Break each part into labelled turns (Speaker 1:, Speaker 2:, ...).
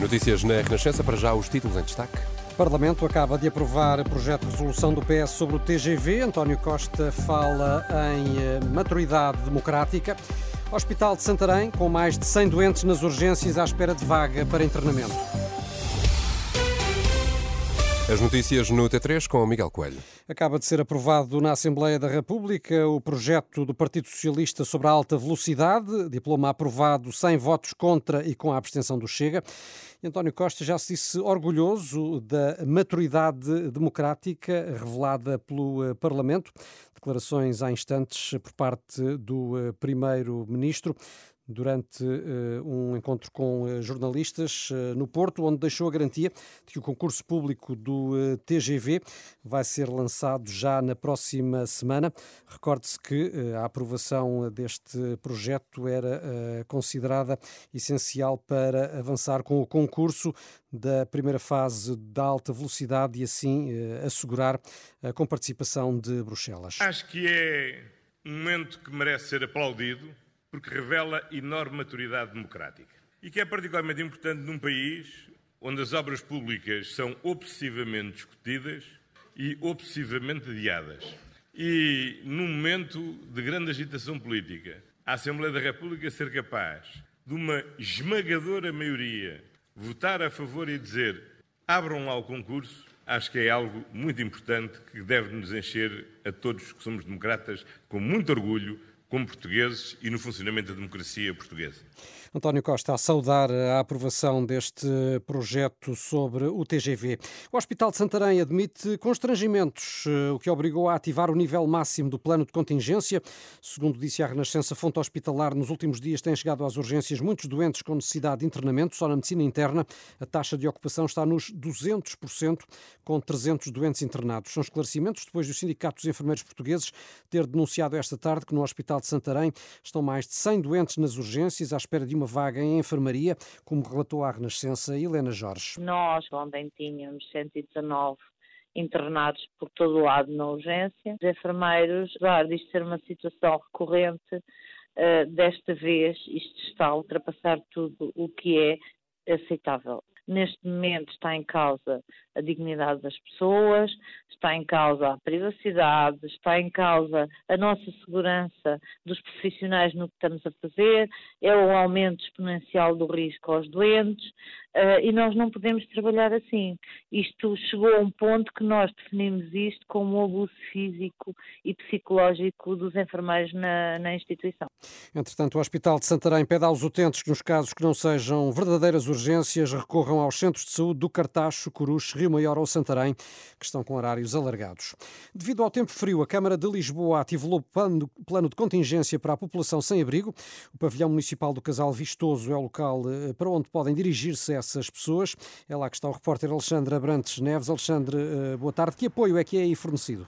Speaker 1: Notícias na Renascença, para já os títulos em destaque.
Speaker 2: O Parlamento acaba de aprovar projeto de resolução do PS sobre o TGV. António Costa fala em eh, maturidade democrática. Hospital de Santarém, com mais de 100 doentes nas urgências à espera de vaga para internamento.
Speaker 1: As notícias no T3 com o Miguel Coelho.
Speaker 2: Acaba de ser aprovado na Assembleia da República o projeto do Partido Socialista sobre a alta velocidade, diploma aprovado sem votos contra e com a abstenção do Chega. E António Costa já se disse orgulhoso da maturidade democrática revelada pelo eh, Parlamento. Declarações há instantes por parte do eh, Primeiro-Ministro durante uh, um encontro com uh, jornalistas uh, no Porto, onde deixou a garantia de que o concurso público do TGV vai ser lançado já na próxima semana. Recorde-se que a aprovação deste projeto era considerada essencial para avançar com o concurso da primeira fase da alta velocidade e assim assegurar a comparticipação de Bruxelas.
Speaker 3: Acho que é um momento que merece ser aplaudido porque revela enorme maturidade democrática. E que é particularmente importante num país onde as obras públicas são obsessivamente discutidas e obsessivamente adiadas. E num momento de grande agitação política, a Assembleia da República ser capaz de uma esmagadora maioria votar a favor e dizer abram lá o concurso, acho que é algo muito importante que deve nos encher a todos que somos democratas com muito orgulho como portugueses e no funcionamento da democracia portuguesa.
Speaker 2: António Costa a saudar a aprovação deste projeto sobre o TGV. O Hospital de Santarém admite constrangimentos, eh, o que obrigou a ativar o nível máximo do plano de contingência. Segundo disse a Renascença Fonte Hospitalar, nos últimos dias têm chegado às urgências muitos doentes com necessidade de internamento. Só na medicina interna, a taxa de ocupação está nos 200%, com 300 doentes internados. São esclarecimentos depois do Sindicato dos Enfermeiros Portugueses ter denunciado esta tarde que no Hospital de Santarém estão mais de 100 doentes nas urgências à espera de uma vaga em enfermaria, como relatou à Renascença Helena Jorge.
Speaker 4: Nós ontem tínhamos 119 internados por todo o lado na urgência. Os enfermeiros, apesar disto ser uma situação recorrente, uh, desta vez isto está a ultrapassar tudo o que é aceitável. Neste momento está em causa a dignidade das pessoas, está em causa a privacidade, está em causa a nossa segurança dos profissionais no que estamos a fazer, é o aumento exponencial do risco aos doentes uh, e nós não podemos trabalhar assim. Isto chegou a um ponto que nós definimos isto como um abuso físico e psicológico dos enfermeiros na, na instituição.
Speaker 2: Entretanto, o Hospital de Santarém pede aos utentes que nos casos que não sejam verdadeiras urgências recorram aos centros de saúde do Cartacho, Coruche, Rio Maior ou Santarém, que estão com horários alargados. Devido ao tempo frio, a Câmara de Lisboa ativou plano, plano de contingência para a população sem abrigo. O pavilhão municipal do Casal Vistoso é o local eh, para onde podem dirigir-se essas pessoas. É lá que está o repórter Alexandre Abrantes Neves. Alexandre, eh, boa tarde. Que apoio é que é aí fornecido?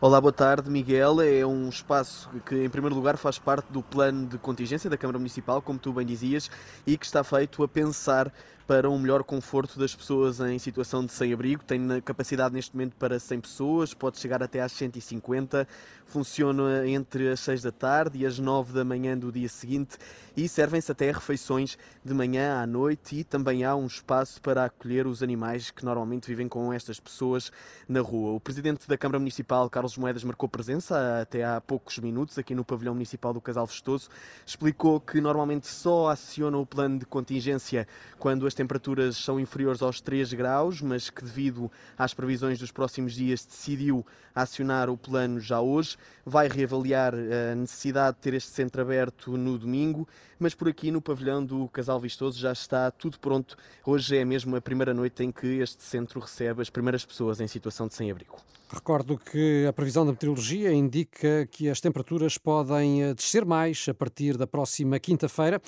Speaker 5: Olá, boa tarde, Miguel. É um espaço que, em primeiro lugar, faz parte do plano de contingência da Câmara Municipal, como tu bem dizias, e que está feito a pensar para um melhor conforto das pessoas em situação de sem-abrigo. Tem capacidade neste momento para 100 pessoas, pode chegar até às 150. Funciona entre as 6 da tarde e as 9 da manhã do dia seguinte e servem-se até refeições de manhã à noite e também há um espaço para acolher os animais que normalmente vivem com estas pessoas na rua. O presidente da Câmara Municipal, Carlos Moedas, marcou presença até há poucos minutos aqui no pavilhão municipal do Casal Festoso. Explicou que normalmente só aciona o plano de contingência quando as temperaturas são inferiores aos 3 graus, mas que devido às previsões dos próximos dias decidiu acionar o plano já hoje. Vai reavaliar a necessidade de ter este centro aberto no domingo, mas por aqui no pavilhão do Casal Vistoso já está tudo pronto. Hoje é mesmo a primeira noite em que este centro recebe as primeiras pessoas em situação de sem-abrigo.
Speaker 2: Recordo que a previsão da meteorologia indica que as temperaturas podem eh, descer mais a partir da próxima quinta-feira.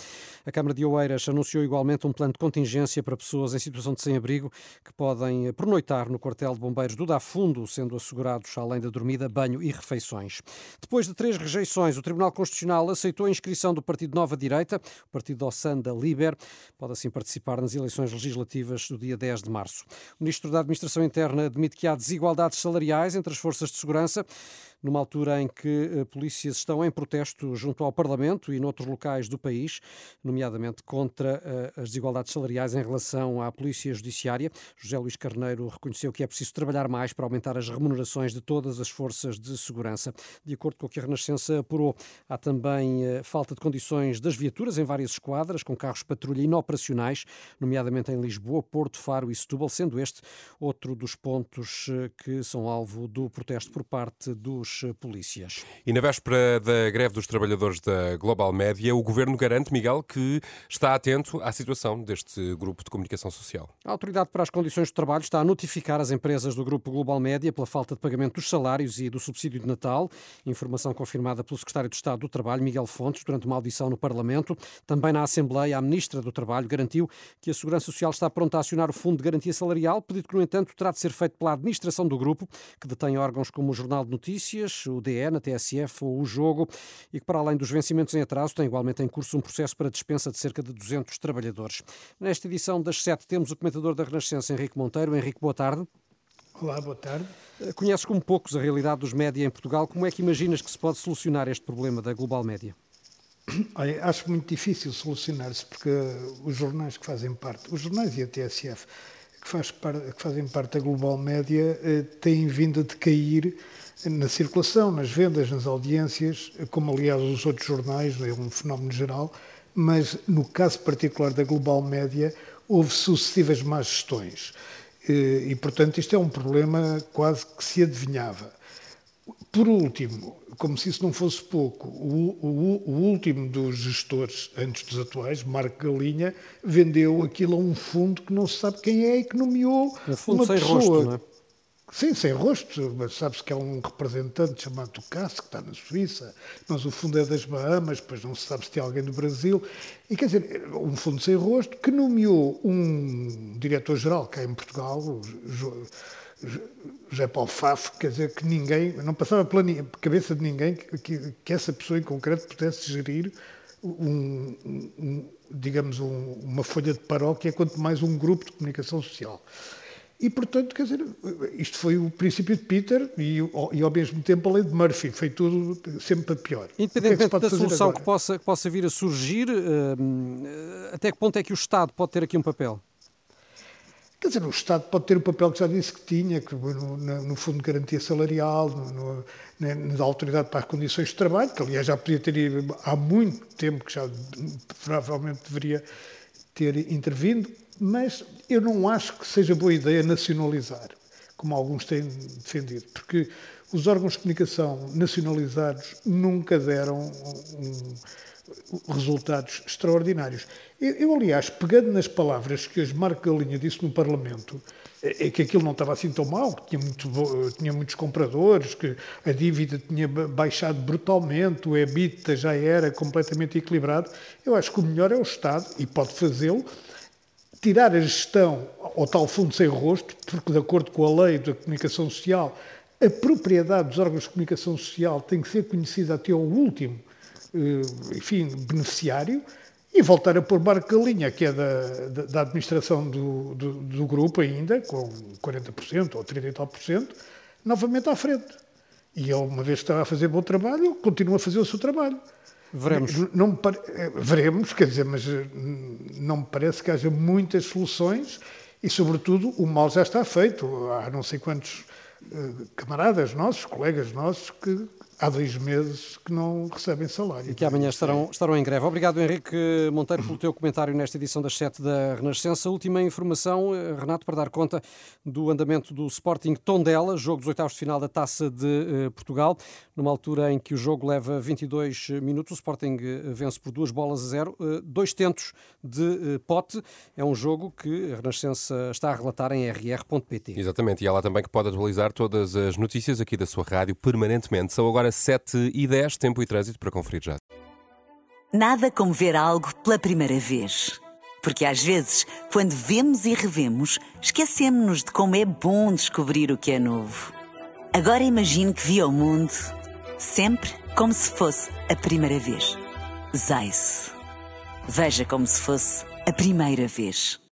Speaker 2: A Câmara de Oeiras anunciou igualmente um plano de contingência para pessoas em situação de sem-abrigo que podem eh, pernoitar no quartel de bombeiros do Dafundo, sendo assegurados, além da dormida, banho e refeições. Depois de três rejeições, o Tribunal Constitucional aceitou a inscrição do Partido Nova Direita, o Partido Ossanda Liber, pode assim participar nas eleições legislativas do dia 10 de março. O Ministro da Administração Interna admite que há desigualdades salariais entre as forças de segurança numa altura em que eh, polícias estão em protesto junto ao Parlamento e noutros locais do país, nomeadamente contra eh, as desigualdades salariais em relação à Polícia Judiciária. José Luís Carneiro reconheceu que é preciso trabalhar mais para aumentar as remunerações de todas as forças de segurança. De acordo com o que a Renascença apurou, há também eh, falta de condições das viaturas em várias esquadras, com carros patrulha inoperacionais, nomeadamente em Lisboa, Porto, Faro e Setúbal, sendo este outro dos pontos que são alvo do protesto por parte dos polícias.
Speaker 1: E na véspera da greve dos trabalhadores da Global Média, o governo garante, Miguel, que está atento à situação deste grupo de comunicação social.
Speaker 2: A Autoridade para as Condições de Trabalho está a notificar as empresas do grupo Global Média pela falta de pagamento dos salários e do subsídio de Natal. Informação confirmada pelo secretário de Estado do Trabalho, Miguel Fontes, durante uma audição no Parlamento. Também na Assembleia, a ministra do Trabalho garantiu que a Segurança Social está pronta a acionar o Fundo de Garantia Salarial, pedido que, no entanto, terá de ser feito pela administração do grupo, que detém órgãos como o Jornal de Notícias, o DE, na TSF ou o Jogo, e que, para além dos vencimentos em atraso, tem igualmente em curso um processo para dispensa de cerca de 200 trabalhadores. Nesta edição das sete temos o comentador da Renascença, Henrique Monteiro. Henrique, boa tarde.
Speaker 6: Olá, boa tarde.
Speaker 2: Eh, conheces como poucos a realidade dos média em Portugal. Como é que imaginas que se pode solucionar este problema da global média?
Speaker 6: Olha, acho muito difícil solucionar-se porque os jornais que fazem parte, os jornais e a TSF, que, faz que fazem parte da global média, eh, têm vindo a decair na circulação, nas vendas, nas audiências, como aliás os outros jornais, é um fenómeno geral, mas no caso particular da Global Média houve sucessivas más gestões. E, portanto, isto é um problema quase que se adivinhava. Por último, como se isso não fosse pouco, o, o, o, último dos gestores, antes dos atuais, Marco Galinha, vendeu aquilo a um fundo que não se sabe quem é e que nomeou
Speaker 2: um fundo
Speaker 6: uma
Speaker 2: sem
Speaker 6: pessoa.
Speaker 2: Rosto, não é?
Speaker 6: Sim, sem rosto, mas sabe-se que é um representante chamado Ducasse, que está na Suíça, mas o fundo é das Bahamas, pois não se sabe se tem alguém do Brasil. E quer dizer, um fundo sem rosto que nomeou um diretor-geral cá em Portugal, o José Paulo Faf, quer dizer, que ninguém, não passava pela cabeça de ninguém que, que, que essa pessoa em concreto pudesse gerir um, um digamos, um, uma folha de paróquia, quanto mais um grupo de comunicação social. E, portanto, quer dizer, isto foi o princípio de Peter e, e ao mesmo tempo a lei de Murphy. Foi tudo sempre para pior.
Speaker 2: Independentemente que é que da solução que possa, que possa vir a surgir, uh, até que ponto é que o Estado pode ter aqui um papel?
Speaker 6: Quer dizer, o Estado pode ter o papel que já disse que tinha, que no, no Fundo de Garantia Salarial, no, no, na Autoridade para as Condições de Trabalho, que aliás já podia ter há muito tempo, que já provavelmente deveria ter intervindo, mas eu não acho que seja boa ideia nacionalizar, como alguns têm defendido, porque os órgãos de comunicação nacionalizados nunca deram um, resultados extraordinários. Eu, eu, aliás, pegando nas palavras que hoje Marco Galinha disse no Parlamento, é, é que aquilo não estava assim tão mal, que tinha, muito, tinha muitos compradores, que a dívida tinha baixado brutalmente, o EBITDA já era completamente equilibrado. Eu acho que o melhor é o Estado, e pode fazê-lo, tirar a gestão ao tal fundo sem rosto, porque, de acordo com a lei da comunicação social, a propriedade dos órgãos de comunicação social tem que ser conhecida até ao último, eh, enfim, beneficiário, e voltar a pôr Marco Galinha, que é da, da, da administração do, do, do, grupo ainda, com 40% ou 30 e tal por cento, novamente à frente. E ele, uma vez que estava a fazer bom trabalho, continua a fazer o seu trabalho.
Speaker 2: Veremos.
Speaker 6: Não, não eh, veremos, quer dizer, mas eh, não me parece que haja muitas soluções e, sobretudo, o mal já está feito. Há não sei quantos uh, camaradas nossos, colegas nossos, que há dois meses que não recebem salário.
Speaker 2: E que amanhã estarão, estarão em greve. Obrigado, Henrique Monteiro, pelo teu comentário nesta edição das 7 da Renascença. Última informação, eh, Renato, para dar conta do andamento do Sporting Tondela, jogo dos oitavos de final da Taça de uh, Portugal, numa altura em que o jogo leva 22 minutos. O Sporting uh, vence por duas bolas a zero, dois tentos de pote. É um jogo que a Renascença está a relatar em rr.pt.
Speaker 1: Exatamente, e há lá também que pode atualizar todas as notícias aqui da sua rádio permanentemente. São agora 7 e 10, tempo e trânsito para conferir já.
Speaker 7: Nada como ver algo pela primeira vez. Porque às vezes, quando vemos e revemos, esquecemos-nos de como é bom descobrir o que é novo. Agora imagine que viu o mundo sempre como se fosse a primeira vez. Zais. Veja como se fosse a primeira vez.